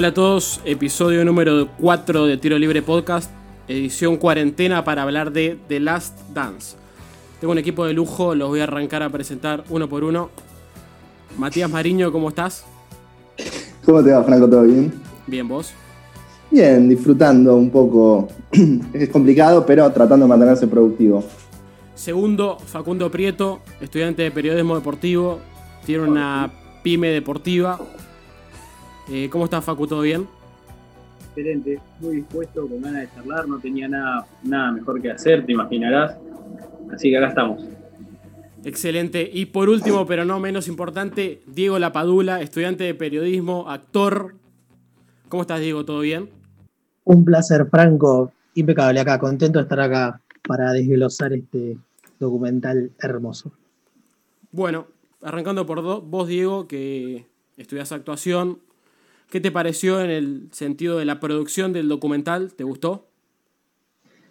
Hola a todos, episodio número 4 de Tiro Libre Podcast, edición cuarentena para hablar de The Last Dance. Tengo un equipo de lujo, los voy a arrancar a presentar uno por uno. Matías Mariño, ¿cómo estás? ¿Cómo te va, Franco? ¿Todo bien? Bien, ¿vos? Bien, disfrutando un poco. es complicado, pero tratando de mantenerse productivo. Segundo, Facundo Prieto, estudiante de periodismo deportivo, tiene una pyme deportiva. Eh, ¿Cómo estás, Facu? ¿Todo bien? Excelente, muy dispuesto, con ganas de charlar, no tenía nada, nada mejor que hacer, te imaginarás. Así que acá estamos. Excelente. Y por último, pero no menos importante, Diego Lapadula, estudiante de periodismo, actor. ¿Cómo estás, Diego? ¿Todo bien? Un placer, Franco. Impecable acá, contento de estar acá para desglosar este documental hermoso. Bueno, arrancando por vos, Diego, que estudias actuación, ¿qué te pareció en el sentido de la producción del documental? ¿Te gustó?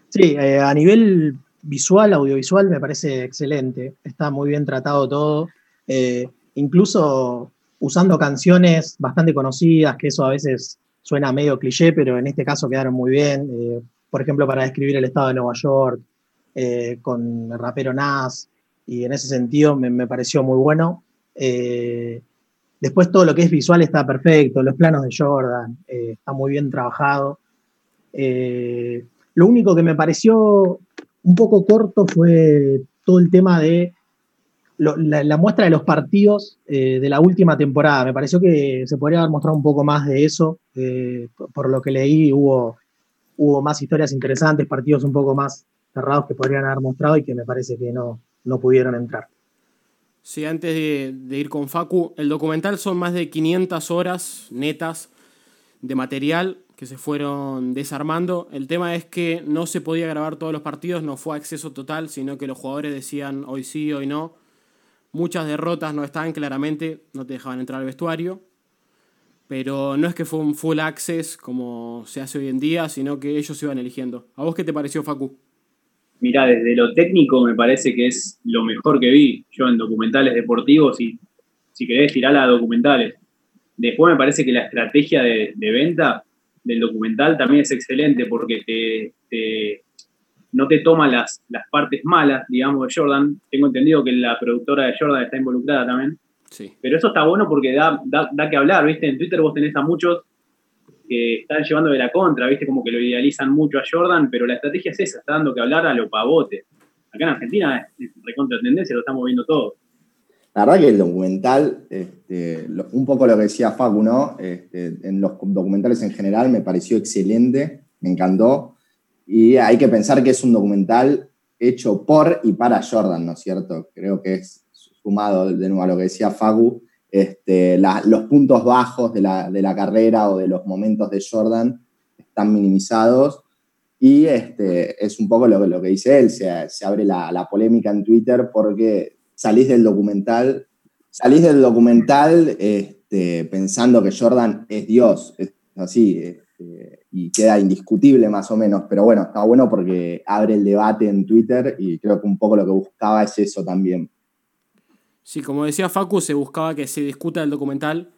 Sí, eh, a nivel visual, audiovisual, me parece excelente. Está muy bien tratado todo. Eh, incluso usando canciones bastante conocidas, que eso a veces suena medio cliché, pero en este caso quedaron muy bien. Eh, por ejemplo, para describir el estado de Nueva York, con el rapero Nas, y en ese sentido me, pareció muy bueno. Después todo lo que es visual está perfecto, los planos de Jordan, está muy bien trabajado. lo único que me pareció un poco corto fue todo el tema de la, muestra de los partidos eh, de la última temporada. Me pareció que se podría haber mostrado un poco más de eso. Eh, por lo que leí, hubo, hubo más historias interesantes, partidos un poco más cerrados que podrían haber mostrado y que me parece que no, no pudieron entrar. Sí, antes de, ir con Facu, el documental son más de 500 horas netas de material que se fueron desarmando. El tema es que no se podía grabar todos los partidos, no fue acceso total, sino que los jugadores decían hoy sí, hoy no. Muchas derrotas no estaban claramente, no te dejaban entrar al vestuario. Pero no es que fue un full access como se hace hoy en día, sino que ellos iban eligiendo. ¿A vos qué te pareció, Facu? Mira, desde lo técnico me parece que es lo mejor que vi yo en documentales deportivos y si querés tirar a documentales. Después me parece que la estrategia de, de venta del documental también es excelente porque te, no te toma las, las partes malas, digamos, de Jordan. Tengo entendido que la productora de Jordan está involucrada también. Sí. Pero eso está bueno porque da, da, que hablar, ¿viste? En Twitter vos tenés a muchos que están llevando de la contra, ¿viste? Como que lo idealizan mucho a Jordan, pero la estrategia es esa, está dando que hablar a lo pavote. Acá en Argentina es recontra tendencia, lo estamos viendo todos. La verdad que el documental, este, un poco lo que decía Facu, ¿no? Este, en los documentales en general me pareció excelente, me encantó. Y hay que pensar que es un documental hecho por y para Jordan, ¿no es cierto? Creo que es sumado de nuevo a lo que decía Facu, este, los puntos bajos de la, carrera o de los momentos de Jordan están minimizados. Y este, es un poco lo, lo que dice él, se, se abre la, la, polémica en Twitter porque salís del documental, salís del documental este, pensando que Jordan es Dios, es así, este, y queda indiscutible más o menos, pero bueno, está bueno porque abre el debate en Twitter y creo que un poco lo que buscaba es eso también. Sí, como decía Facu, se buscaba que se discuta el documental.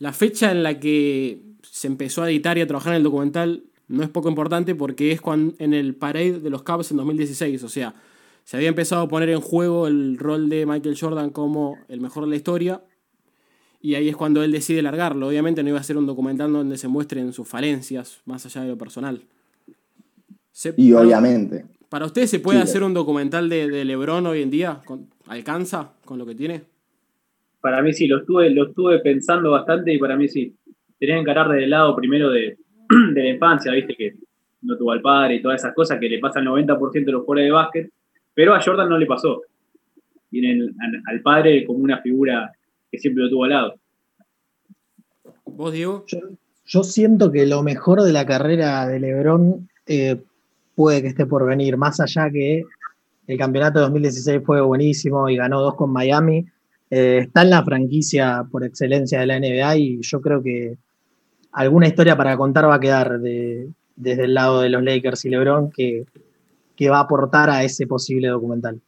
La fecha en la que se empezó a editar y a trabajar en el documental no es poco importante porque es cuando, en el parade de los Cavs en 2016, o sea, se había empezado a poner en juego el rol de Michael Jordan como el mejor de la historia. Y ahí es cuando él decide largarlo. Obviamente no iba a ser un documental donde se muestren sus falencias, más allá de lo personal. y obviamente. ¿Para usted se puede hacer un documental de, LeBron hoy en día? ¿Alcanza con lo que tiene? Para mí sí, lo estuve, lo estuve pensando bastante y para mí sí. Tenés que encarar desde el lado primero de, de la infancia, viste que no tuvo al padre y todas esas cosas que le pasa al 90% de los jugadores de básquet pero a Jordan no le pasó. Tienen al padre como una figura que siempre lo tuvo al lado. ¿Vos, Diego? Yo, siento que lo mejor de la carrera de LeBron eh, puede que esté por venir, más allá que el campeonato de 2016 fue buenísimo y ganó dos con Miami. Eh, está en la franquicia por excelencia de la NBA y yo creo que alguna historia para contar va a quedar desde el lado de los Lakers y LeBron que que va a aportar a ese posible documental.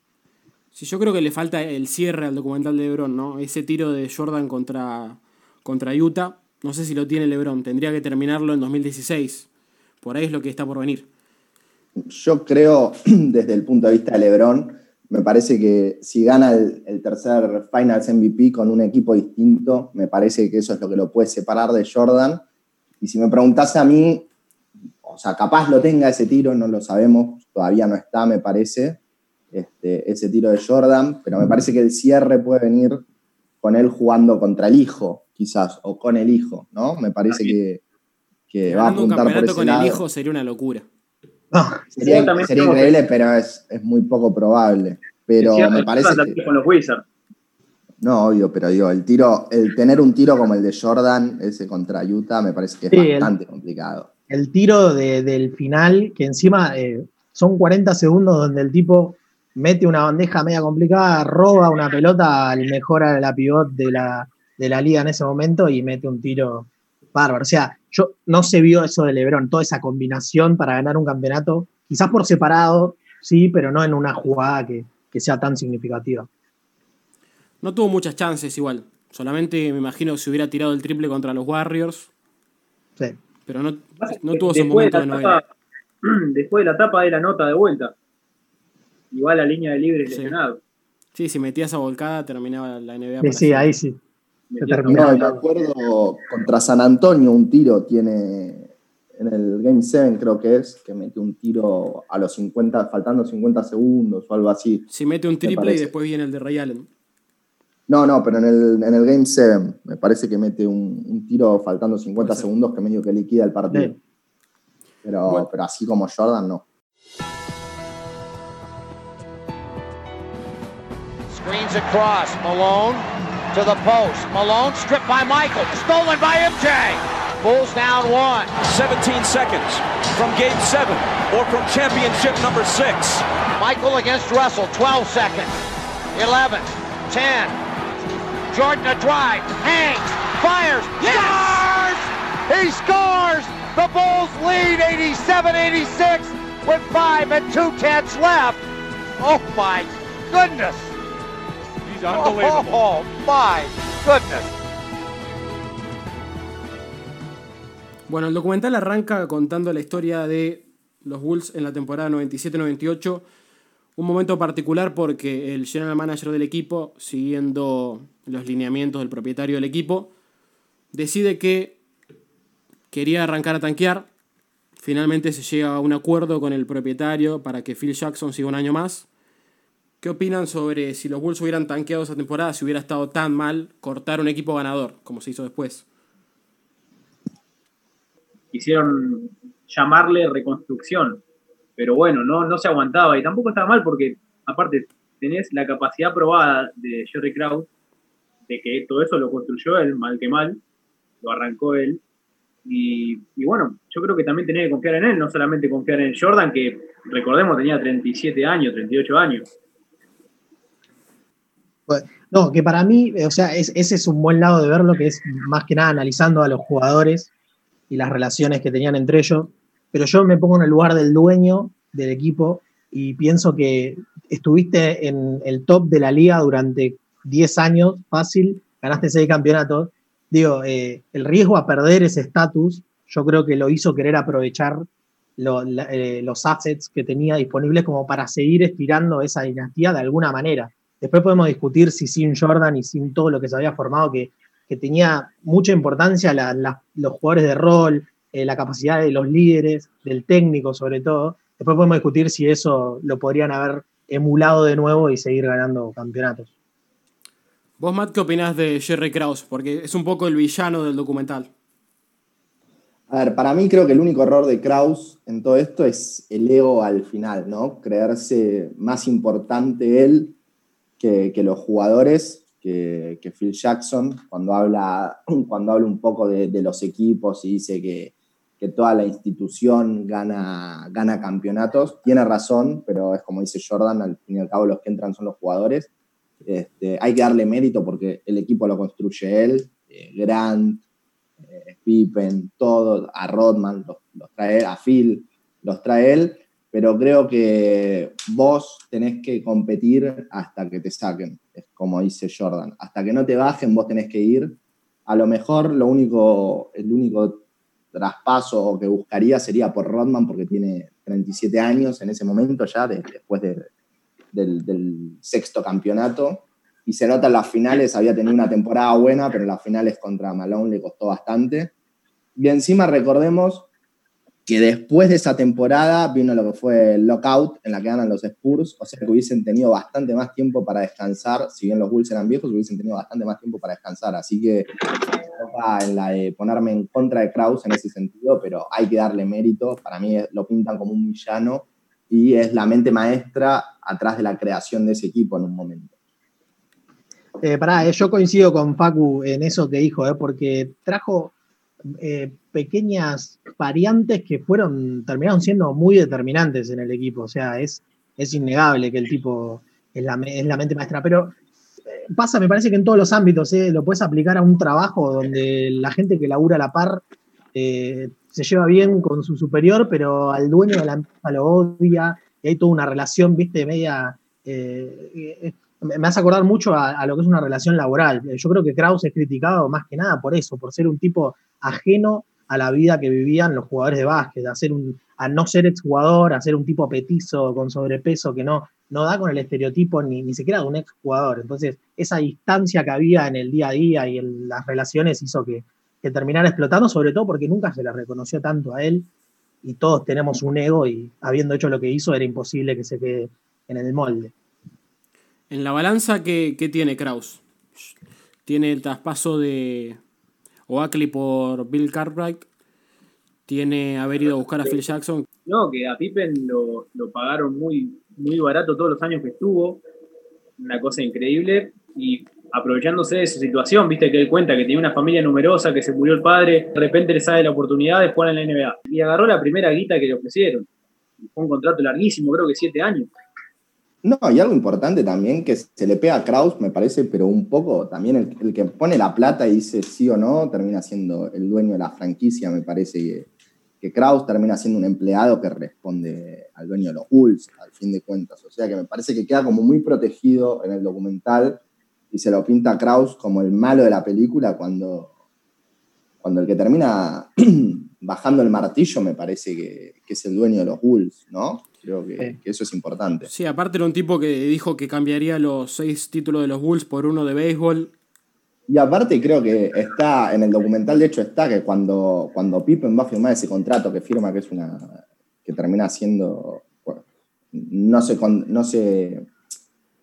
Sí, yo creo que le falta el cierre al documental de LeBron, ¿no? Ese tiro de Jordan contra, contra Utah, no sé si lo tiene LeBron, tendría que terminarlo en 2016. Por ahí es lo que está por venir. Yo creo, desde el punto de vista de LeBron, me parece que si gana el, tercer Finals MVP con un equipo distinto, me parece que eso es lo que lo puede separar de Jordan. Y si me preguntase a mí, o sea, capaz lo tenga ese tiro, no lo sabemos, todavía no está, me parece, este, ese tiro de Jordan, pero me parece que el cierre puede venir con él jugando contra el hijo, quizás, o con el hijo, ¿no? Me parece que, que va a apuntar un por ese con el hijo sería una locura. Sería, increíble, pero es, muy poco probable. Pero me parece que... Con los Wizards. No, obvio, pero digo, el tiro, el tener un tiro como el de Jordan, ese contra Utah, me parece que es bastante complicado. El tiro del final, que encima eh, son 40 segundos donde el tipo mete una bandeja media complicada, roba una pelota al mejor a la pivot de la, de la liga en ese momento y mete un tiro bárbaro. O sea, yo no se vio eso de Lebron, toda esa combinación para ganar un campeonato, quizás por separado, sí, pero no en una jugada que, sea tan significativa. No tuvo muchas chances igual. Solamente me imagino que se hubiera tirado el triple contra los Warriors. Sí. Pero no, tuvo su momento de, novela. Después de la tapa de la nota de vuelta. Igual la línea de libre sí. lesionado. Sí, si metía esa volcada terminaba la NBA. Sí, sí ahí sí. No, me acuerdo contra San Antonio un tiro tiene en el Game 7 creo que es, que mete un tiro a los 50, faltando 50 segundos o algo así. Si mete un triple y después viene el de Ray Allen. No, no, pero en el, en el Game 7 me parece que mete un, tiro faltando 50 segundos que medio que liquida el partido. Pero, pero así como Jordan, no. Screens across, Malone. To the post. Malone stripped by Michael. Stolen by MJ. Bulls down one. 17 seconds from game seven or from championship number six. Michael against Russell. 12 seconds. 11. 10. Jordan a drive. Hangs. Fires. Yes! Scores! He scores! The Bulls lead 87-86 with five and two tenths left. Oh my goodness! Oh, my Bueno, el documental arranca contando la historia de los Bulls en la temporada 97-98. Un momento particular porque el general manager del equipo, siguiendo los lineamientos del propietario del equipo, decide que quería arrancar a tanquear. Finalmente se llega a un acuerdo con el propietario para que Phil Jackson siga un año más. ¿Qué opinan sobre si los Bulls hubieran tanqueado esa temporada, si hubiera estado tan mal cortar un equipo ganador, como se hizo después? Quisieron llamarle reconstrucción, pero bueno, no, no se aguantaba y tampoco estaba mal porque, aparte, tenés la capacidad probada de Jerry Krause de que todo eso lo construyó él, mal que mal, lo arrancó él. Y, y, bueno, yo creo que también tenía que confiar en él, no solamente confiar en Jordan, que recordemos tenía 37 años, 38 años. No, que para mí, o sea, ese es un buen lado de verlo, que es más que nada analizando a los jugadores y las relaciones que tenían entre ellos. Pero yo me pongo en el lugar del dueño del equipo y pienso que estuviste en el top de la liga durante 10 años, fácil, ganaste 6 campeonatos. Digo, eh, el riesgo a perder ese estatus, yo creo que lo hizo querer aprovechar eh, los assets que tenía disponibles como para seguir estirando esa dinastía de alguna manera. Después podemos discutir si sin Jordan y sin todo lo que se había formado, que, tenía mucha importancia los jugadores de rol, eh, la capacidad de los líderes, del técnico sobre todo. Después podemos discutir si eso lo podrían haber emulado de nuevo y seguir ganando campeonatos. ¿Vos, Matt, qué opinás de Jerry Krause? Porque es un poco el villano del documental. A ver, para mí creo que el único error de Krause en todo esto es el ego al final, ¿no? Creerse más importante él que, los jugadores, que, Phil Jackson, cuando habla, cuando habla un poco de, los equipos y dice que, toda la institución gana, gana campeonatos, tiene razón, pero es como dice Jordan, al fin y al cabo los que entran son los jugadores. Este, hay que darle mérito porque el equipo lo construye él, eh, Grant, eh, Pippen, todo, a Rodman los, trae, a Phil los trae él, pero creo que vos tenés que competir hasta que te saquen, como dice Jordan. Hasta que no te bajen, vos tenés que ir. a lo mejor lo único, el único traspaso que buscaría sería por Rodman, porque tiene 37 años en ese momento ya, después del, sexto campeonato. Y se nota en las finales, había tenido una temporada buena, pero las finales contra Malone le costó bastante. Y encima recordemos que después de esa temporada vino lo que fue el lockout en la que ganan los Spurs, o sea que hubiesen tenido bastante más tiempo para descansar, si bien los Bulls eran viejos, hubiesen tenido bastante más tiempo para descansar, así que en la de ponerme en contra de Kraus en ese sentido, pero hay que darle mérito, para mí lo pintan como un villano y es la mente maestra atrás de la creación de ese equipo en un momento. Eh, pará, eh, yo coincido con Facu en eso que dijo, eh, porque trajo eh, pequeñas variantes que fueron, terminaron siendo muy determinantes en el equipo. O sea, es, es innegable que el tipo es la, mente maestra. Pero eh, pasa, me parece que en todos los ámbitos, eh, lo puedes aplicar a un trabajo donde la gente que labura a la par se lleva bien con su superior, pero al dueño de la empresa lo odia y hay toda una relación, viste, media me hace acordar mucho a, lo que es una relación laboral. Yo creo que Kraus es criticado más que nada por eso, por ser un tipo ajeno a la vida que vivían los jugadores de básquet, a, ser un, a no ser exjugador, a ser un tipo petizo con sobrepeso que no, no da con el estereotipo ni, ni siquiera de un exjugador. Entonces, esa distancia que había en el día a día y en las relaciones hizo que, que terminara explotando, sobre todo porque nunca se le reconoció tanto a él y todos tenemos un ego y habiendo hecho lo que hizo era imposible que se quede en el molde. En la balanza, ¿qué, qué tiene Kraus? Tiene el traspaso de, Oakley por Bill Cartwright. Tiene haber ido a buscar a Phil Jackson. No, que a Pippen lo, pagaron muy, muy barato todos los años que estuvo. Una cosa increíble. Y aprovechándose de su situación, viste que él cuenta que tenía una familia numerosa, que se murió el padre, de repente le sale la oportunidad de jugar en la NBA. Y agarró la primera guita que le ofrecieron. Fue un contrato larguísimo, creo que siete años. No, y algo importante también que se le pega a Kraus, me parece, pero un poco también el, que pone la plata y dice sí o no, termina siendo el dueño de la franquicia, me parece que, que Kraus termina siendo un empleado que responde al dueño de los Bulls, al fin de cuentas. O sea que me parece que queda como muy protegido en el documental y se lo pinta a Kraus como el malo de la película cuando, cuando el que termina bajando el martillo me parece que, que es el dueño de los Bulls, ¿no? Creo que, eso es importante. Sí, aparte era un tipo que dijo que cambiaría los seis títulos de los Bulls por uno de béisbol. Y aparte creo que está, en el documental de hecho está que cuando, cuando Pippen va a firmar ese contrato que firma, que es una, que termina siendo, no se, no se,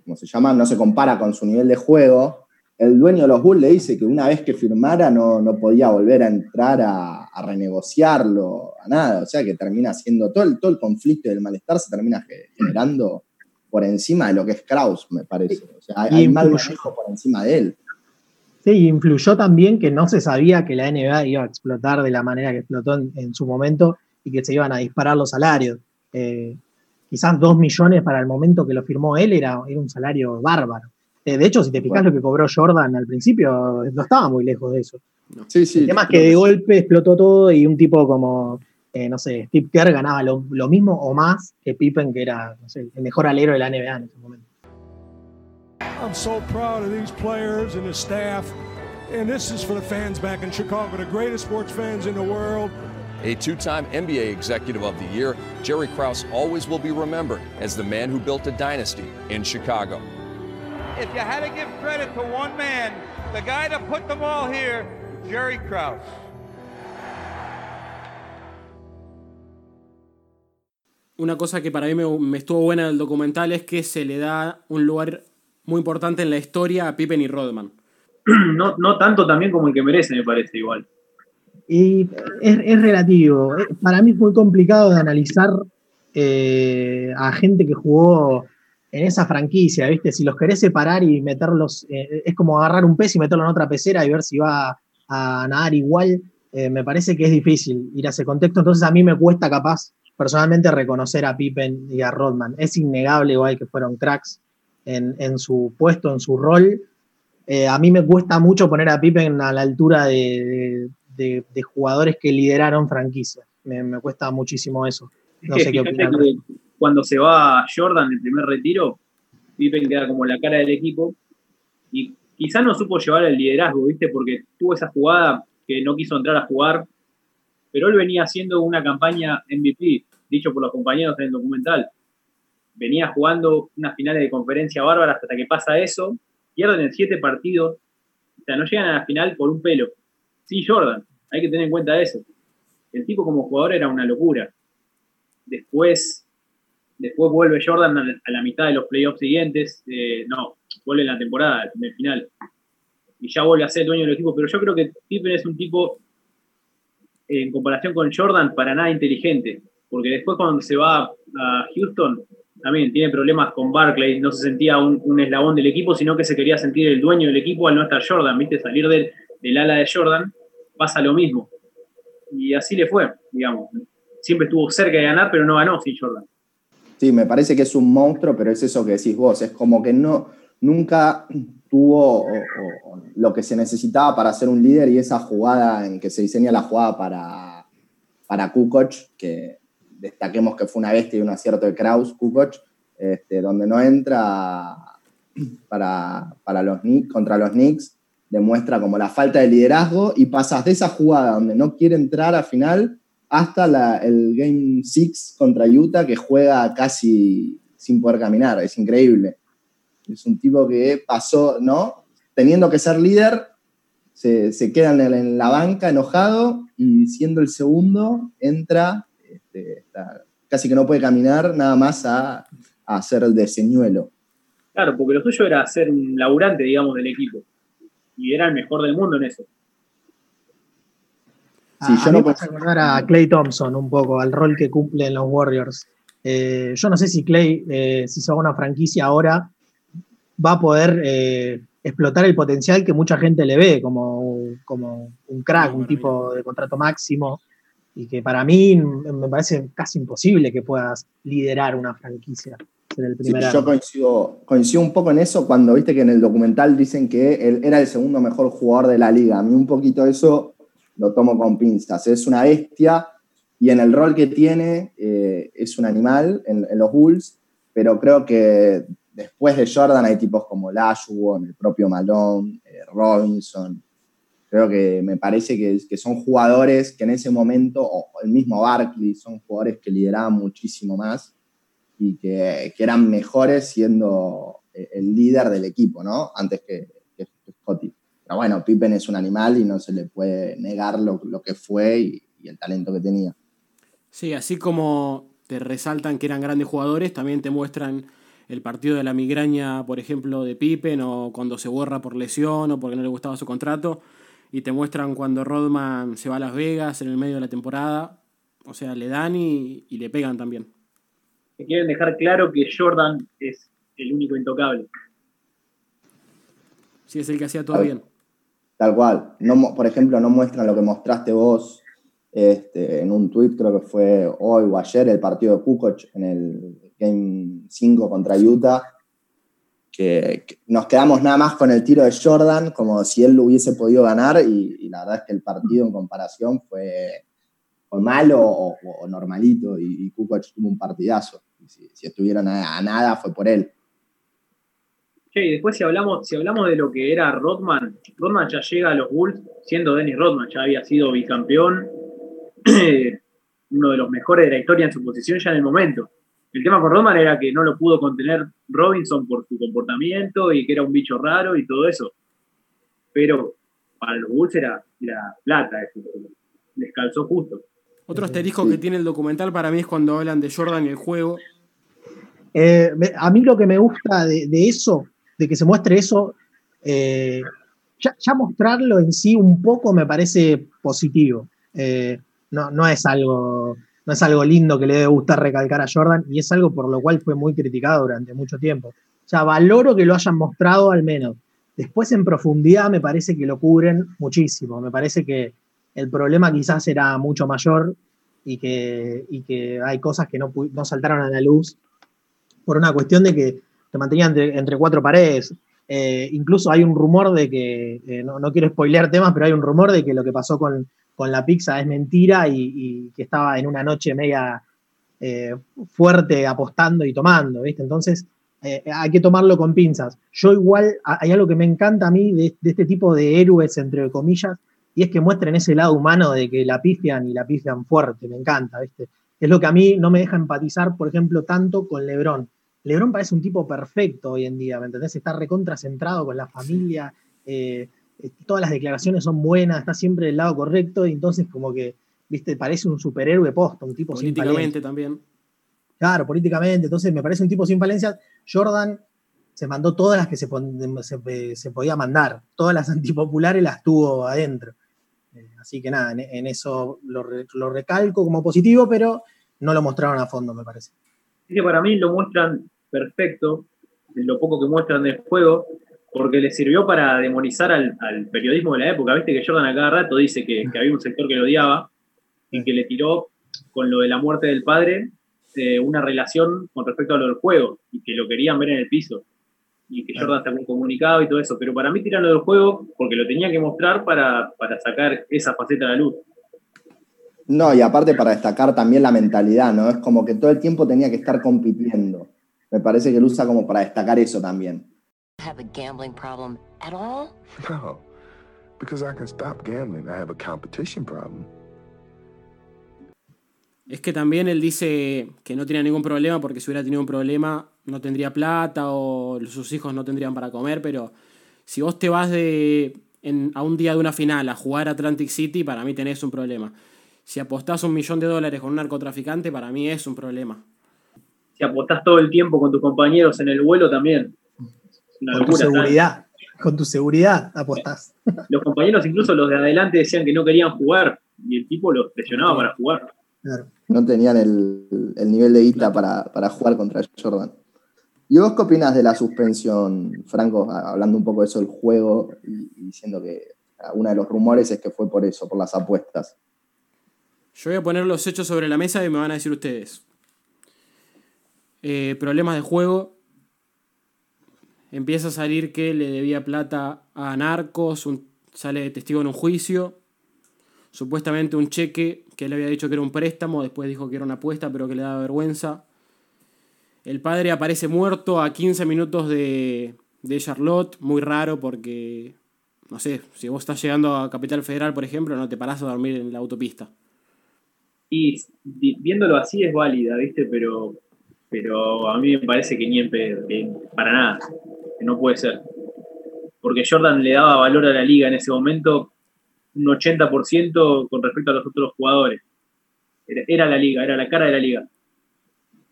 ¿cómo se llama? No se compara con su nivel de juego, el dueño de los Bulls le dice que una vez que firmara no, no podía volver a entrar a, renegociarlo, a nada. O sea que termina siendo todo el, todo el conflicto y el malestar se termina generando por encima de lo que es Kraus, me parece. O sea, hay, mal manejo por encima de él. Sí, influyó también que no se sabía que la NBA iba a explotar de la manera que explotó en, su momento y que se iban a disparar los salarios. Eh, quizás dos millones para el momento que lo firmó él era, era un salario bárbaro. Eh, de hecho, si te fijas lo que cobró Jordan al principio, no estaba muy lejos de eso. Sí, sí. El tema es que de golpe explotó todo y un tipo como, eh, no sé, Steve Kerr ganaba lo, mismo o más que Pippen, que era el mejor alero de la NBA en ese momento. I'm so proud of these players and the staff. And this is for the fans back in Chicago, the greatest sports fans in the world. A two time NBA Executive of the Year, Jerry Krause always will be remembered as the man who built a dynasty in Chicago. If you had to give credit to one man, the guy that put them all here, Jerry Krause. Una cosa que para mí me, estuvo buena del documental es que se le da un lugar muy importante en la historia a Pippen y Rodman. No, no tanto también como el que merece, me parece igual. Y es, es relativo. Eh, para mí es muy complicado de analizar eh, a gente que jugó en esa franquicia, ¿viste? Si los querés separar y meterlos, eh, es como agarrar un pez y meterlo en otra pecera y ver si va a nadar igual, eh, me parece que es difícil ir a ese contexto, entonces a mí me cuesta capaz personalmente reconocer a Pippen y a Rodman. Es innegable igual que fueron cracks en, su puesto, en su rol. Eh, a mí me cuesta mucho poner a Pippen a la altura de, jugadores que lideraron franquicias. Me, me, cuesta muchísimo eso. No sé qué opinan cuando se va Jordan el primer retiro, Pippen queda como la cara del equipo y quizá no supo llevar el liderazgo, ¿viste? Porque tuvo esa jugada que no quiso entrar a jugar, pero él venía haciendo una campaña MVP, dicho por los compañeros en el documental. Venía jugando unas finales de conferencia bárbara hasta que pasa eso, pierden en siete partidos, o sea, no llegan a la final por un pelo. Sí, Jordan, hay que tener en cuenta eso. El tipo como jugador era una locura. Después, después vuelve Jordan a la mitad de los playoffs siguientes. Eh, no, vuelve en la temporada, en el final. Y ya vuelve a ser dueño del equipo. Pero yo creo que Pippen es un tipo, en comparación con Jordan, para nada inteligente. Porque después cuando se va a Houston, también tiene problemas con Barclay, no se sentía un, eslabón del equipo, sino que se quería sentir el dueño del equipo al no estar Jordan, ¿viste? Salir del, del ala de Jordan, pasa lo mismo. Y así le fue, digamos. Siempre estuvo cerca de ganar, pero no ganó sin Jordan. Sí, me parece que es un monstruo, pero es eso que decís vos, es como que no, nunca tuvo lo que se necesitaba para ser un líder y esa jugada en que se diseña la jugada para, para Kukoc, que destaquemos que fue una bestia y un acierto de Kraus, Kukoc, este, donde no entra para, para los, contra los Knicks, demuestra como la falta de liderazgo y pasas de esa jugada donde no quiere entrar a final hasta el Game 6 contra Utah que juega casi sin poder caminar, es increíble. Es un tipo que pasó, ¿no? Teniendo que ser líder, se, queda en, la banca enojado y siendo el segundo, entra, este, casi que no puede caminar, nada más a, hacer el señuelo. Claro, porque lo suyo era ser un laburante, digamos, del equipo y era el mejor del mundo en eso. Sí, yo no puedo acordar a Clay Thompson un poco, al rol que cumple en los Warriors. Eh, yo no sé si Clay, eh, si se una franquicia ahora, va a poder eh, explotar el potencial que mucha gente le ve como, como un crack, un tipo de contrato máximo, y que para mí me parece casi imposible que puedas liderar una franquicia yo coincido, coincido un poco en eso cuando viste que en el documental dicen que él era el segundo mejor jugador de la liga. A mí un poquito eso lo tomo con pinzas. Es una bestia y en el rol que tiene eh, es un animal en, los Bulls, pero creo que después de Jordan hay tipos como Lashwon, el propio Malone, eh, Robinson. Creo que me parece que, que, son jugadores que en ese momento, o el mismo Barkley, son jugadores que lideraban muchísimo más y que, eran mejores siendo eh, el líder del equipo, ¿no? Antes que, Scotty. Pero bueno, Pippen es un animal y no se le puede negar lo, que fue y, el talento que tenía. Sí, así como te resaltan que eran grandes jugadores, también te muestran el partido de la migraña, por ejemplo, de Pippen, o cuando se borra por lesión o porque no le gustaba su contrato, y te muestran cuando Rodman se va a Las Vegas en el medio de la temporada, o sea, le dan y le pegan también quieren dejar claro que Jordan es el único intocable. Sí, es el que hacía todo bien. Tal cual. No, por ejemplo, no muestran lo que mostraste vos este, en un tweet, creo que fue hoy o ayer, el partido de Kukoc en el Game 5 contra Utah, que, nos quedamos nada más con el tiro de Jordan, como si él lo hubiese podido ganar, y, la verdad es que el partido en comparación fue, malo o, normalito, y, y Kukoc tuvo un partidazo si, estuvieron a, nada fue por él. Sí, y después si hablamos, si hablamos de lo que era Rodman, Rodman ya llega a los Bulls siendo Dennis Rodman, ya había sido bicampeón, uno de los mejores de la historia en su posición ya en el momento. El tema con Rodman era que no lo pudo contener Robinson por su comportamiento y que era un bicho raro y todo eso. Pero para los Bulls era, la plata, eso, les calzó justo. Otro asterisco que tiene el documental para mí es cuando hablan de Jordan y el juego. Eh, a mí lo que me gusta de, eso, de que se muestre eso, eh, ya, mostrarlo en sí un poco me parece positivo. Eh, no, es algo, no es algo lindo que le debe gustar recalcar a Jordan y es algo por lo cual fue muy criticado durante mucho tiempo. O sea, valoro que lo hayan mostrado al menos. Después en profundidad me parece que lo cubren muchísimo. Me parece que el problema quizás era mucho mayor y que, hay cosas que no, saltaron a la luz por una cuestión de que te mantenían entre, cuatro paredes. Eh, incluso hay un rumor de que, eh, no, quiero spoilear temas, pero hay un rumor de que lo que pasó con, la pizza es mentira y, que estaba en una noche media eh, fuerte apostando y tomando, ¿viste? Entonces, hay que tomarlo con pinzas. Yo igual, hay algo que me encanta a mí de, este tipo de héroes, entre comillas, y es que muestren ese lado humano de que la pifian y la pifian fuerte, me encanta, ¿viste? Es lo que a mí no me deja empatizar, por ejemplo, tanto con Lebron. Lebron parece un tipo perfecto hoy en día, ¿me entendés? Está recontracentrado con la familia, eh, todas las declaraciones son buenas, está siempre del lado correcto, y entonces como que, viste, parece un superhéroe posto, un tipo Políticamente también. Claro, políticamente, entonces me parece un tipo sin falencias. Jordan se mandó todas las que se, se, podía mandar, todas las antipopulares las tuvo adentro. Eh, así que nada, en, eso lo, lo, recalco como positivo, pero no lo mostraron a fondo, me parece. Que para mí lo muestran perfecto, lo poco que muestran del juego, porque le sirvió para demonizar al, periodismo de la época. Viste que Jordan a cada rato dice que, había un sector que lo odiaba y que le tiró con lo de la muerte del padre eh, una relación con respecto a lo del juego y que lo querían ver en el piso. Y que Jordan sacó un comunicado y todo eso. Pero para mí tiran lo del juego porque lo tenía que mostrar para, para sacar esa faceta a la luz. No, y aparte para destacar también la mentalidad, ¿no? Es como que todo el tiempo tenía que estar compitiendo. Me parece que él usa como para destacar eso también have a gambling problem at all? No, because I can stop gambling. I have a competition problem. Es que también él dice que no tiene ningún problema porque si hubiera tenido un problema no tendría plata o sus hijos no tendrían para comer, pero si vos te vas de, a un día de una final a jugar Atlantic City, para mí tenés un problema. Si apostás un millón de dólares con un narcotraficante, para mí es un problema. Si apostás todo el tiempo con tus compañeros en el vuelo, también con tu seguridad, con tu seguridad apostás. Los compañeros, incluso los de adelante, decían que no querían jugar y el tipo los presionaba para jugar. No tenían el, nivel de guita para, jugar contra Jordan. ¿Y vos qué opinas de la suspensión, Franco? Hablando un poco de eso del juego y, diciendo que uno de los rumores es que fue por eso, por las apuestas. Yo voy a poner los hechos sobre la mesa y me van a decir ustedes. Eh, problemas de juego, empieza a salir que le debía plata a narcos, sale testigo en un juicio, supuestamente un cheque que él había dicho que era un préstamo, después dijo que era una apuesta, pero que le daba vergüenza. El padre aparece muerto a 15 minutos de, de Charlotte, muy raro porque, no sé, si vos estás llegando a Capital Federal, por ejemplo, no te parás a dormir en la autopista. Y viéndolo así es válida, ¿viste? Pero, pero a mí me parece que ni en pedo, para nada que no puede ser. Porque Jordan le daba valor a la liga en ese momento un 80% con respecto a los otros jugadores. Era, la liga, era la cara de la liga.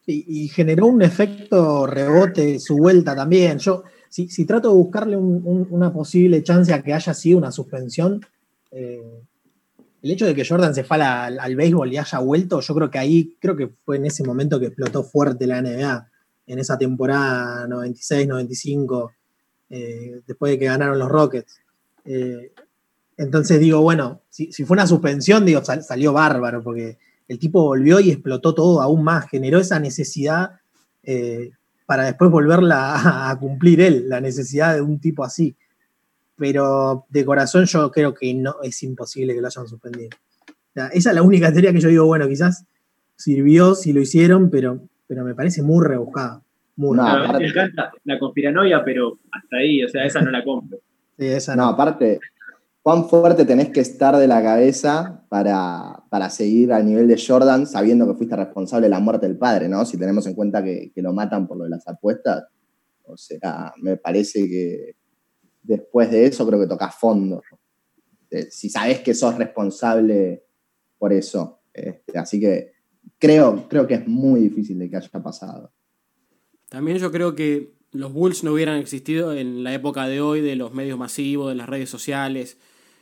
Y, generó un efecto rebote su vuelta también. Yo, si, trato de buscarle una posible chance a que haya sido una suspensión, eh, el hecho de que Jordan se fue al, béisbol y haya vuelto, yo creo que ahí, creo que fue en ese momento que explotó fuerte la NBA en esa temporada 96-95, eh, después de que ganaron los Rockets. Eh, entonces digo, bueno, si, fue una suspensión, digo, salió bárbaro, porque el tipo volvió y explotó todo aún más, generó esa necesidad eh, para después volverla a, cumplir él, la necesidad de un tipo así. Pero de corazón yo creo que no es imposible que lo hayan suspendido. esa es la única teoría que yo digo, bueno, quizás sirvió si lo hicieron, pero pero me parece muy rebuscada. Muy me encanta la conspiranoia, pero hasta ahí, o sea, esa no la compro. Sí, esa no. aparte, ¿cuán fuerte tenés que estar de la cabeza para, seguir al nivel de Jordan sabiendo que fuiste responsable de la muerte del padre, ¿no? Si tenemos en cuenta que, lo matan por lo de las apuestas. O sea, me parece que después de eso creo que tocas fondo. Eh, si sabes que sos responsable por eso. Este, así que creo, creo que es muy difícil de que haya pasado. También yo creo que los Bulls no hubieran existido en la época de hoy de los medios masivos, de las redes sociales.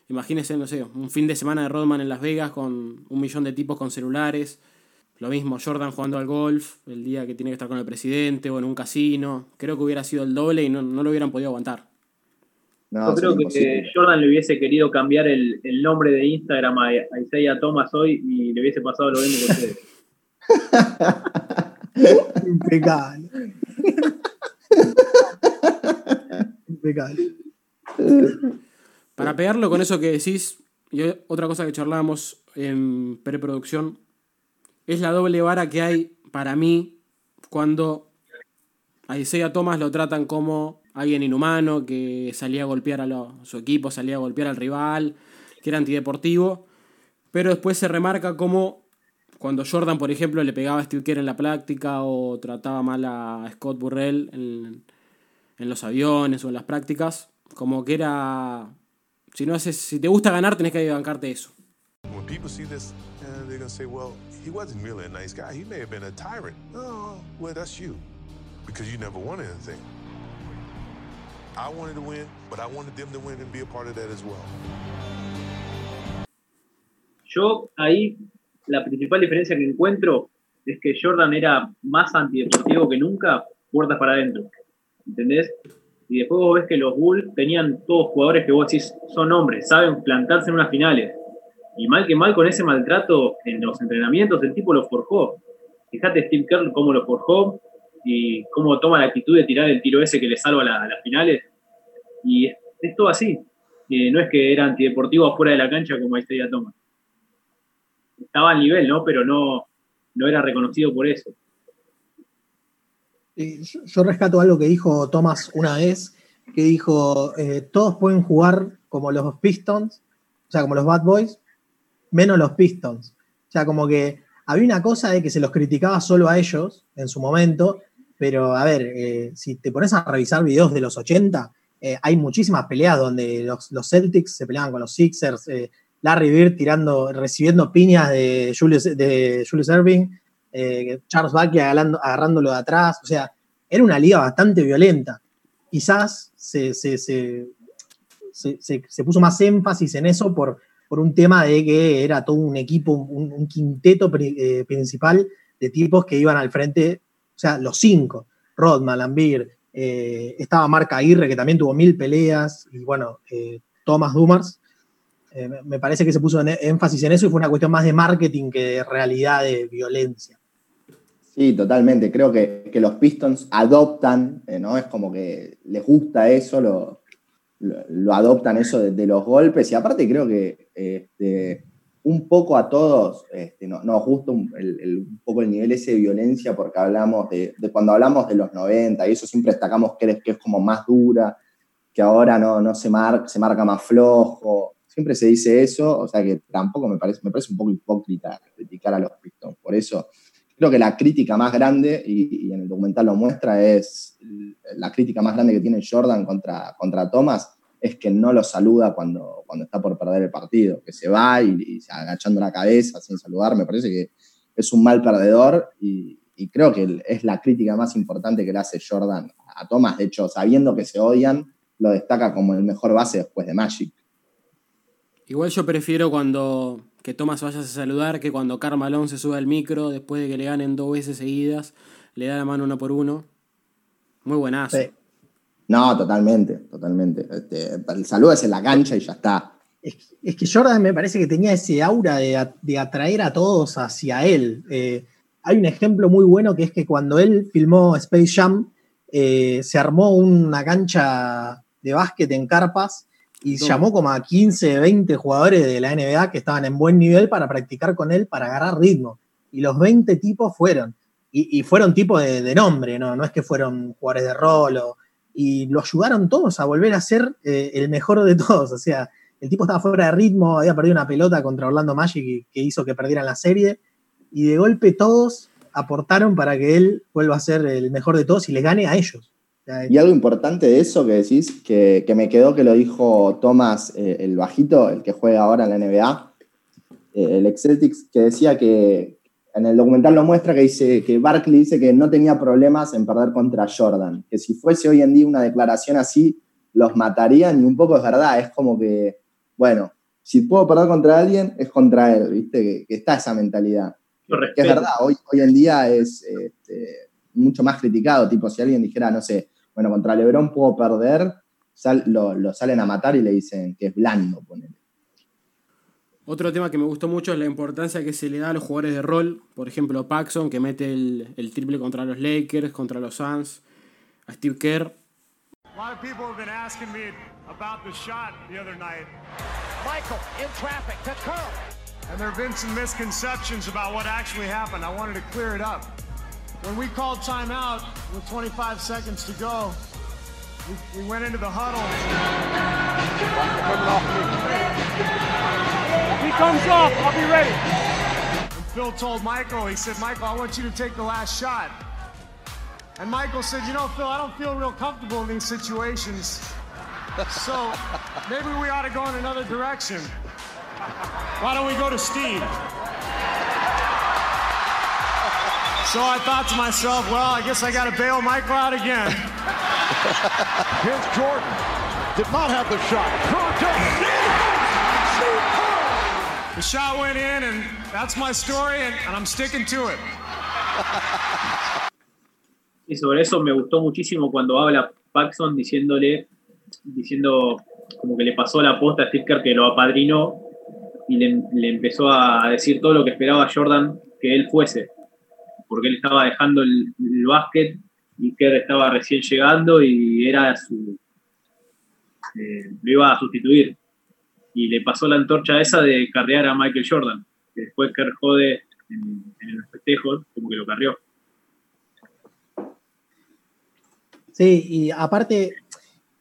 Imagínense, no sé, un fin de semana de Rodman en Las Vegas con un millón de tipos con celulares. Lo mismo, Jordan jugando al golf el día que tiene que estar con el presidente o en un casino. Creo que hubiera sido el doble y no, lo hubieran podido aguantar. Yo creo que Jordan le hubiese querido cambiar el, nombre de Instagram a, Isaiah Thomas hoy y le hubiese pasado lo mismo que ustedes. Impecable. Impecable. Para pegarlo con eso que decís, y otra cosa que charlábamos en preproducción, es la doble vara que hay para mí cuando A Isaiah Thomas lo tratan como alguien inhumano, que salía a golpear a, su equipo, salía a golpear al rival, que era antideportivo. Pero después se remarca como cuando Jordan, por ejemplo, le pegaba a Steve Kerr en la práctica o trataba mal a Scott Burrell en, en los aviones o en las prácticas, como que era si no haces, si te gusta ganar, tenés que bancarte eso. He wasn't really a nice guy. He may have been a tyrant. Oh, well, that's you, because you never won anything. I wanted to win, but I wanted them to win and be a part of that as well. Yo ahí la principal diferencia que encuentro es que Jordan era más antideportivo que nunca, puertas para adentro. ¿Entendés? y después vos ves que los Bulls tenían todos jugadores que vos decís son hombres, saben plantarse en unas finales. Y mal que mal con ese maltrato en los entrenamientos, el tipo lo forjó. Fíjate Steve Kerr cómo lo forjó y cómo toma la actitud de tirar el tiro ese que le salva a, las finales. Y es, todo así. no es que era antideportivo afuera de la cancha como Isaiah Thomas. Estaba al nivel, ¿no? Pero no, no era reconocido por eso yo rescato algo que dijo Thomas una vez, que dijo, eh, todos pueden jugar como los Pistons, o sea, como los Bad Boys, menos los Pistons. O sea, como que había una cosa de que se los criticaba solo a ellos en su momento, pero a ver, eh, si te pones a revisar videos de los 80, eh, hay muchísimas peleas donde los, Celtics se peleaban con los Sixers, Larry Bird tirando, recibiendo piñas de Julius, de Irving, eh, Charles Barkley agarrándolo de atrás, o sea, era una liga bastante violenta. Quizás se, puso más énfasis en eso por, por, un tema de que era todo un equipo, un, quinteto eh, principal de tipos que iban al frente, o sea, los cinco, Rodman, Lambir, eh, estaba Marca Aguirre, que también tuvo mil peleas, y bueno, Thomas Dumars, me parece que se puso énfasis en eso y fue una cuestión más de marketing que de realidad de violencia. Sí, totalmente. Creo que, los Pistons adoptan, eh, ¿no? Es como que les gusta eso, lo, lo, adoptan eso de, los golpes. Y aparte creo que este, un poco a todos este, nos gusta un, poco el nivel ese de violencia porque hablamos de, cuando hablamos de los 90 y eso siempre destacamos que es, que es como más dura, que ahora no, no se, marca, se marca más flojo. Siempre se dice eso, o sea que tampoco me parece, me parece un poco hipócrita criticar a los Pistons. Por eso creo que la crítica más grande, y, en el documental lo muestra, es la crítica más grande que tiene Jordan contra, contra Thomas, es que no lo saluda cuando, cuando está por perder el partido, que se va y, agachando la cabeza sin saludar, me parece que es un mal perdedor y, creo que es la crítica más importante que le hace Jordan a Thomas, de hecho, sabiendo que se odian, lo destaca como el mejor base después de Magic. Igual yo prefiero cuando que Thomas vaya a saludar, que cuando Carmalón se sube al micro, después de que le ganen dos veces seguidas, le da la mano uno por uno. Muy buenazo. No, totalmente, totalmente. Este, el saludo es en la cancha y ya está. Es, que Jordan me parece que tenía ese aura de, atraer a todos hacia él. Eh, hay un ejemplo muy bueno que es que cuando él filmó Space Jam, eh, se armó una cancha de básquet en carpas y llamó como a 15, 20 jugadores de la NBA que estaban en buen nivel para practicar con él, para agarrar ritmo. Y los 20 tipos fueron. Y, fueron tipos de, nombre, ¿no? No es que fueron jugadores de rol. Y lo ayudaron todos a volver a ser eh, el mejor de todos. O sea, el tipo estaba fuera de ritmo, había perdido una pelota contra Orlando Magic que hizo que perdieran la serie. Y de golpe todos aportaron para que él vuelva a ser el mejor de todos y le gane a ellos. Y algo importante de eso que decís, que, me quedó que lo dijo Thomas, eh, el bajito, el que juega ahora en la NBA, eh, el ex Celtics, que decía que en el documental lo muestra que dice que Barkley dice que no tenía problemas en perder contra Jordan, que si fuese hoy en día una declaración así, los matarían y un poco es verdad, es como que, bueno, si puedo perder contra alguien, es contra él, ¿viste? Que, está esa mentalidad. Que es verdad, hoy, hoy en día es este, mucho más criticado, tipo si alguien dijera, no sé, bueno, contra Lebron puedo perder, lo, salen a matar y le dicen que es blando, ponele. Otro tema que me gustó mucho es la importancia que se le da a los jugadores de rol. Por ejemplo, Paxson, que mete el, triple contra los Lakers, contra los Suns. A Steve Kerr. A lot of people have been asking me about the shot the other night. Michael in traffic to Curl. And there have been some misconceptions about what actually happened. I wanted to clear it up. when we called timeout with 25 seconds to go, we, we went into the huddle. He comes off. I'll be ready. And Phil told Michael, he said, Michael, I want you to take the last shot. And Michael said, you know, Phil, I don't feel real comfortable in these situations. So maybe we ought to go in another direction. Why don't we go to Steve? So I thought to myself, well, I guess I got to bail Michael out again. Here's Jordan. Did not have the shot. The shot went in, and that's my story, and, and I'm sticking to it. Y sobre eso me gustó muchísimo cuando habla Paxson diciéndole, diciendo como que le pasó la posta a Steve Kerr que lo apadrinó y le, le empezó a decir todo lo que esperaba Jordan que él fuese. Porque él estaba dejando el, el básquet y Kerr estaba recién llegando y era su. eh, lo iba a sustituir. Y le pasó la antorcha esa de carrear a Michael Jordan. Que después Kerr jode en, los festejos, como que lo carrió. Sí, y aparte,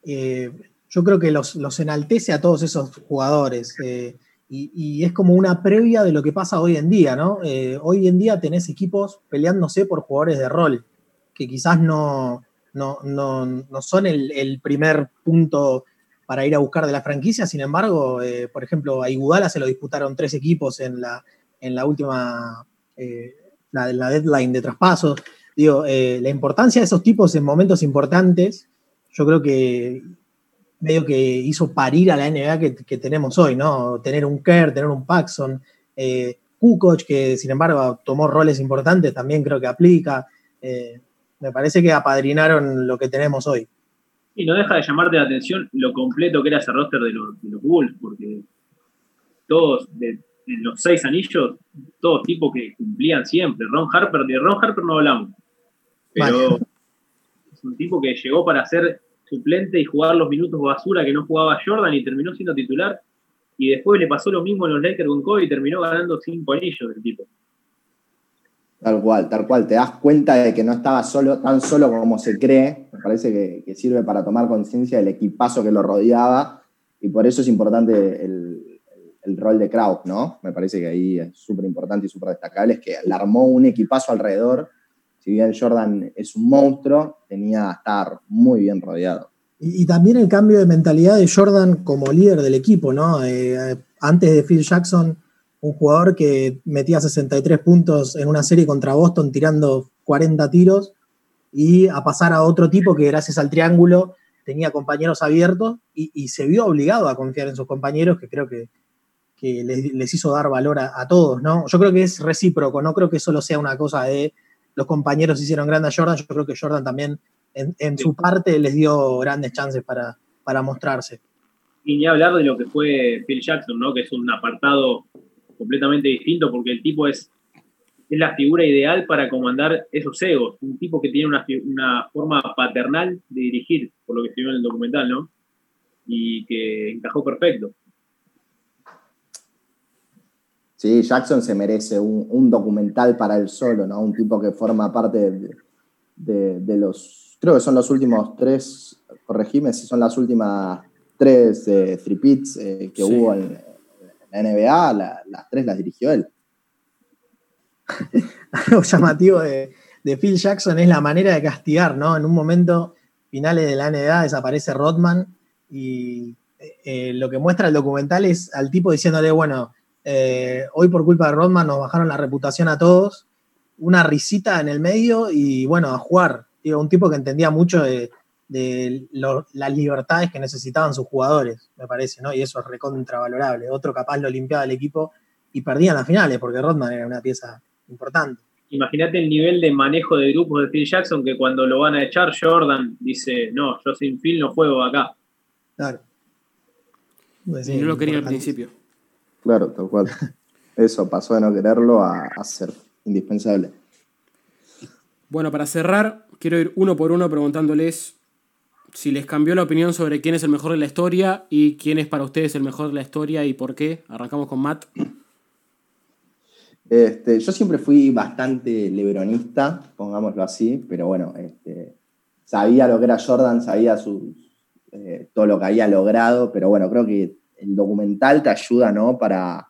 eh, yo creo que los, los enaltece a todos esos jugadores. eh, y, y es como una previa de lo que pasa hoy en día, ¿no? Eh, hoy en día tenés equipos peleándose por jugadores de rol, que quizás no, no, no, no son el, el primer punto para ir a buscar de la franquicia. Sin embargo, eh, por ejemplo, a Iguodala se lo disputaron tres equipos en la, en la última, eh, la, la deadline de traspasos. Digo, eh, la importancia de esos tipos en momentos importantes, yo creo que medio que hizo parir a la NBA que, que tenemos hoy, ¿no? Tener un Kerr, tener un Paxson, eh, Kukoc, que sin embargo tomó roles importantes, también creo que aplica. Me parece que apadrinaron lo que tenemos hoy. Y no deja de llamarte la atención lo completo que era ese roster de los, de los Bulls, porque todos, de, de los seis anillos, todos tipos que cumplían siempre. Ron Harper, de Ron Harper no hablamos, pero Vale. es un tipo que llegó para ser suplente y jugar los minutos basura que no jugaba Jordan y terminó siendo titular. Y después le pasó lo mismo en los Lakers con Kobe y terminó ganando cinco anillos del tipo. Tal cual, tal cual. Te das cuenta de que no estaba solo, tan solo como se cree. Me parece que, sirve para tomar conciencia del equipazo que lo rodeaba. Y por eso es importante el, el rol de Kraus, ¿no? Me parece que ahí es súper importante y súper destacable. Es que le armó un equipazo alrededor. Si bien Jordan es un monstruo, tenía a estar muy bien rodeado. Y, y también el cambio de mentalidad de Jordan como líder del equipo, ¿no? Eh, antes de Phil Jackson, un jugador que metía 63 puntos en una serie contra Boston tirando 40 tiros, y a pasar a otro tipo que gracias al triángulo tenía compañeros abiertos y, y se vio obligado a confiar en sus compañeros, que creo que, que les, les hizo dar valor a, a todos, ¿no? Yo creo que es recíproco, no creo que solo sea una cosa de los compañeros hicieron grande a Jordan, yo creo que Jordan también en, en su parte les dio grandes chances para, para mostrarse. Y ni hablar de lo que fue Phil Jackson, ¿no? Que es un apartado completamente distinto porque el tipo es, es la figura ideal para comandar esos egos. Un tipo que tiene una, una forma paternal de dirigir, por lo que se vio en el documental, ¿no? Y que encajó perfecto. Sí, Jackson se merece un, un documental para él solo, ¿no? Un tipo que forma parte de, de- de los, creo que son los últimos tres, corregime si son las últimas tres eh, three pits eh, que Sí. hubo en, en NBA, la- las tres las dirigió él. Lo llamativo de, de Phil Jackson es la manera de castigar, ¿no? En un momento, finales de la NBA, desaparece Rodman y eh, lo que muestra el documental es al tipo diciéndole, bueno, eh, hoy por culpa de Rodman nos bajaron la reputación a todos, una risita en el medio y bueno, a jugar. Digo, un tipo que entendía mucho de, de lo- las libertades que necesitaban sus jugadores, me parece, ¿no? Y eso es recontravalorable. Otro capaz lo limpiaba el equipo y perdían las finales porque Rodman era una pieza importante. Imagínate el nivel de manejo de grupos de Phil Jackson que cuando lo van a echar, Jordan dice, no, yo sin Phil no juego acá. Claro. Pues sí, no lo quería al principio. Claro, tal cual. Eso pasó de no quererlo a, a ser indispensable. Bueno, para cerrar, quiero ir uno por uno preguntándoles si les cambió la opinión sobre quién es el mejor de la historia y quién es para ustedes el mejor de la historia y por qué. Arrancamos con Matt. Este, yo siempre fui bastante lebronista, pongámoslo así, pero bueno, este, sabía lo que era Jordan, sabía eh, todo lo que había logrado, pero bueno, creo que el documental te ayuda, ¿no? Para,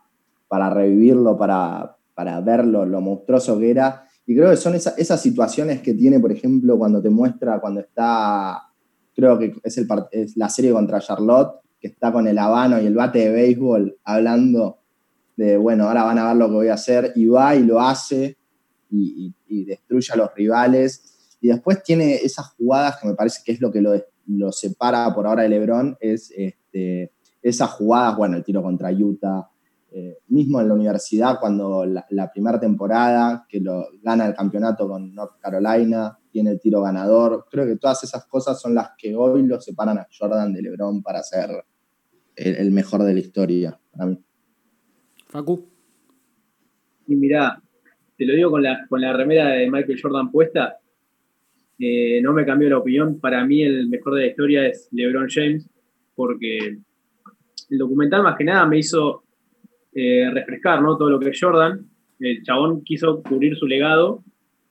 para revivirlo, para, para ver lo, monstruoso que era. Y creo que son esas situaciones que tiene, por ejemplo, cuando te muestra, cuando está, creo que es, el, es la serie contra Charlotte, que está con el habano y el bate de béisbol hablando de, bueno, ahora van a ver lo que voy a hacer, y va y lo hace y, destruye a los rivales. Y después tiene esas jugadas que me parece que es lo que lo, separa por ahora de Lebron, es este, esas jugadas, bueno, el tiro contra Utah, eh, mismo en la universidad, cuando la, primera temporada, que lo, gana el campeonato con North Carolina, tiene el tiro ganador, creo que todas esas cosas son las que hoy lo separan a Jordan de Lebron para ser el mejor de la historia, para mí. Y mirá, te lo digo con la, con la remera de Michael Jordan puesta, eh, no me cambió la opinión. Para mí el mejor de la historia es LeBron James, porque el documental más que nada me hizo eh, refrescar ¿no? todo lo que es Jordan. El chabón quiso cubrir su legado,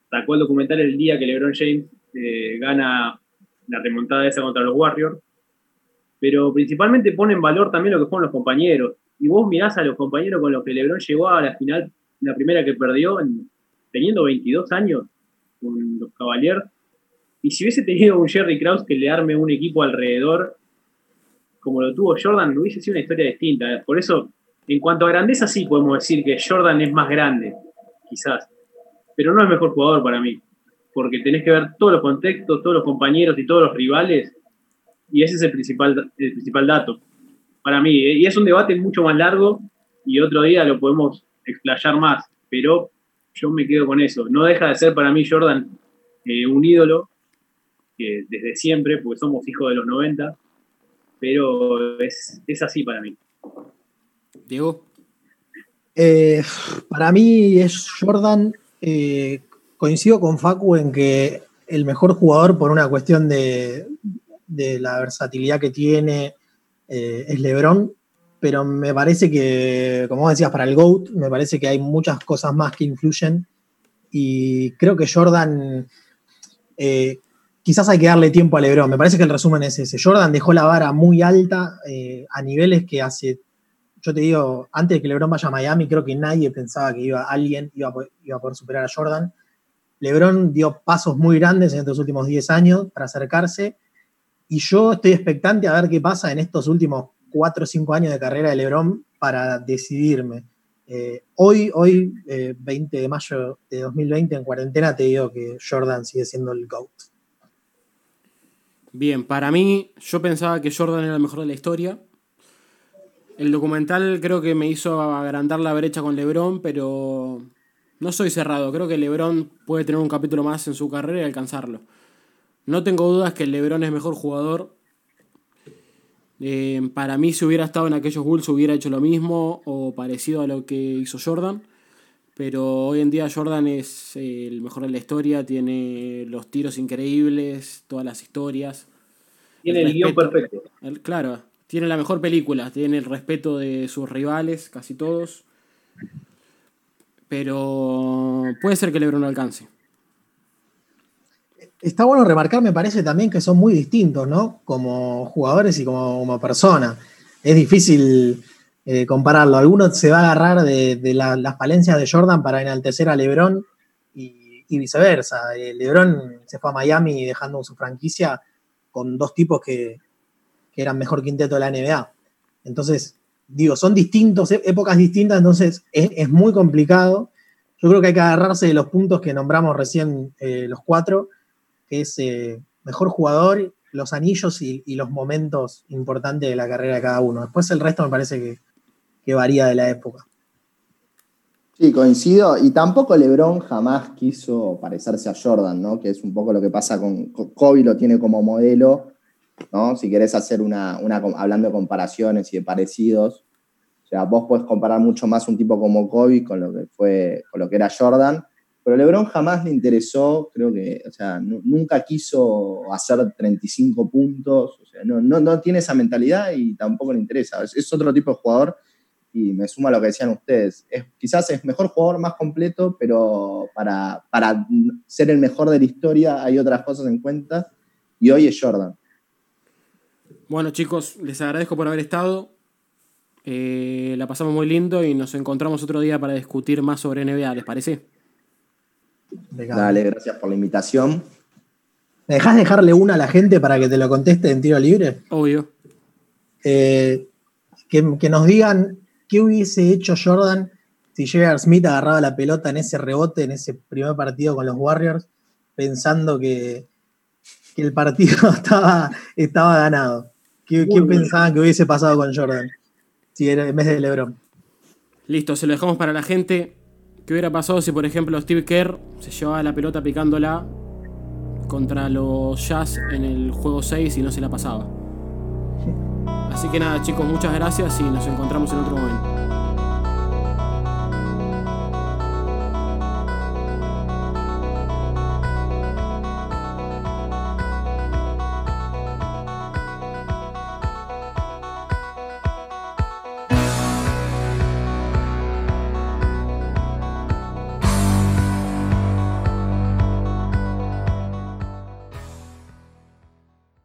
sacó el documental el día que LeBron James eh, gana la remontada esa contra los Warriors, pero principalmente pone en valor también lo que fueron los compañeros y vos mirás a los compañeros con los que LeBron llegó a la final, la primera que perdió, teniendo 22 años con los Cavaliers, y si hubiese tenido un Jerry Krause que le arme un equipo alrededor, como lo tuvo Jordan, hubiese sido una historia distinta. Por eso, en cuanto a grandeza, sí podemos decir que Jordan es más grande, quizás, pero no es mejor jugador para mí, porque tenés que ver todos los contextos, todos los compañeros y todos los rivales, y ese es el principal, el principal dato para mí. ¿eh? Y es un debate mucho más largo y otro día lo podemos explayar más, pero yo me quedo con eso. No deja de ser para mí Jordan eh, un ídolo desde siempre, porque somos hijos de los 90, pero es, así para mí. Diego. Eh, para mí es Jordan. coincido con Facu en que el mejor jugador por una cuestión de, la versatilidad que tiene, eh, es LeBron, pero me parece que, como decías, para el GOAT, me parece que hay muchas cosas más que influyen y creo que Jordan, eh, quizás hay que darle tiempo a LeBron, me parece que el resumen es ese. Jordan dejó la vara muy alta eh, a niveles que hace, yo te digo, antes de que LeBron vaya a Miami, creo que nadie pensaba que iba, alguien iba a, poder, superar a Jordan. LeBron dio pasos muy grandes en estos últimos 10 años para acercarse y yo estoy expectante a ver qué pasa en estos últimos 4 o 5 años de carrera de Lebron para decidirme. Eh, hoy, hoy 20 eh, de mayo de 2020, en cuarentena, te digo que Jordan sigue siendo el GOAT. Bien, para mí, yo pensaba que Jordan era el mejor de la historia. El documental creo que me hizo agrandar la brecha con LeBron, pero no soy cerrado. Creo que LeBron puede tener un capítulo más en su carrera y alcanzarlo. No tengo dudas que el LeBron es mejor jugador. Eh, para mí, si hubiera estado en aquellos Bulls, hubiera hecho lo mismo o parecido a lo que hizo Jordan. Pero hoy en día Jordan es eh, el mejor de la historia, tiene los tiros increíbles, todas las historias. Tiene el, guion perfecto. claro, tiene la mejor película, tiene el respeto de sus rivales, casi todos. Pero puede ser que LeBron no alcance está bueno remarcar, me parece también que son muy distintos, ¿no? Como jugadores y como, como personas. Es difícil eh, compararlo. Alguno se va a agarrar de, las palencias de Jordan para enaltecer a LeBron y, viceversa. Eh, LeBron se fue a Miami dejando su franquicia con dos tipos que, eran mejor quinteto de la NBA. Entonces, digo, son distintos, épocas distintas, entonces es, muy complicado. Yo creo que hay que agarrarse de los puntos que nombramos recién eh, los cuatro que es eh, mejor jugador, los anillos y, los momentos importantes de la carrera de cada uno. Después el resto me parece que, varía de la época. Sí, coincido. Y tampoco LeBron jamás quiso parecerse a Jordan, ¿no? Que es un poco lo que pasa con, Kobe, lo tiene como modelo, ¿no? Si querés hacer una, una, hablando de comparaciones y de parecidos, o sea, vos podés comparar mucho más un tipo como Kobe con lo que fue, con lo que era Jordan, pero LeBron jamás le interesó, creo que, o sea, nunca quiso hacer 35 puntos, o sea, no, no, tiene esa mentalidad y tampoco le interesa. Es, otro tipo de jugador y me sumo a lo que decían ustedes. Es, quizás es mejor jugador, más completo, pero para, para ser el mejor de la historia hay otras cosas en cuenta. Y hoy es Jordan. Bueno, chicos, les agradezco por haber estado. Eh, la pasamos muy lindo y nos encontramos otro día para discutir más sobre NBA, ¿les parece? Dale, gracias por la invitación. ¿Me dejás dejarle una a la gente para que te lo conteste en tiro libre? Obvio. Eh, que, que, nos digan qué hubiese hecho Jordan si J.R. Smith agarraba la pelota en ese rebote, en ese primer partido con los Warriors, pensando que, que el partido estaba, estaba ganado. ¿Qué, ¿Qué pensaban que hubiese pasado con Jordan? Si era en vez de LeBron. Listo, se lo dejamos para la gente. ¿Qué hubiera pasado si, por ejemplo, Steve Kerr se llevaba la pelota picándola contra los Jazz en el juego 6 y no se la pasaba? Así que nada, chicos, muchas gracias y nos encontramos en otro momento.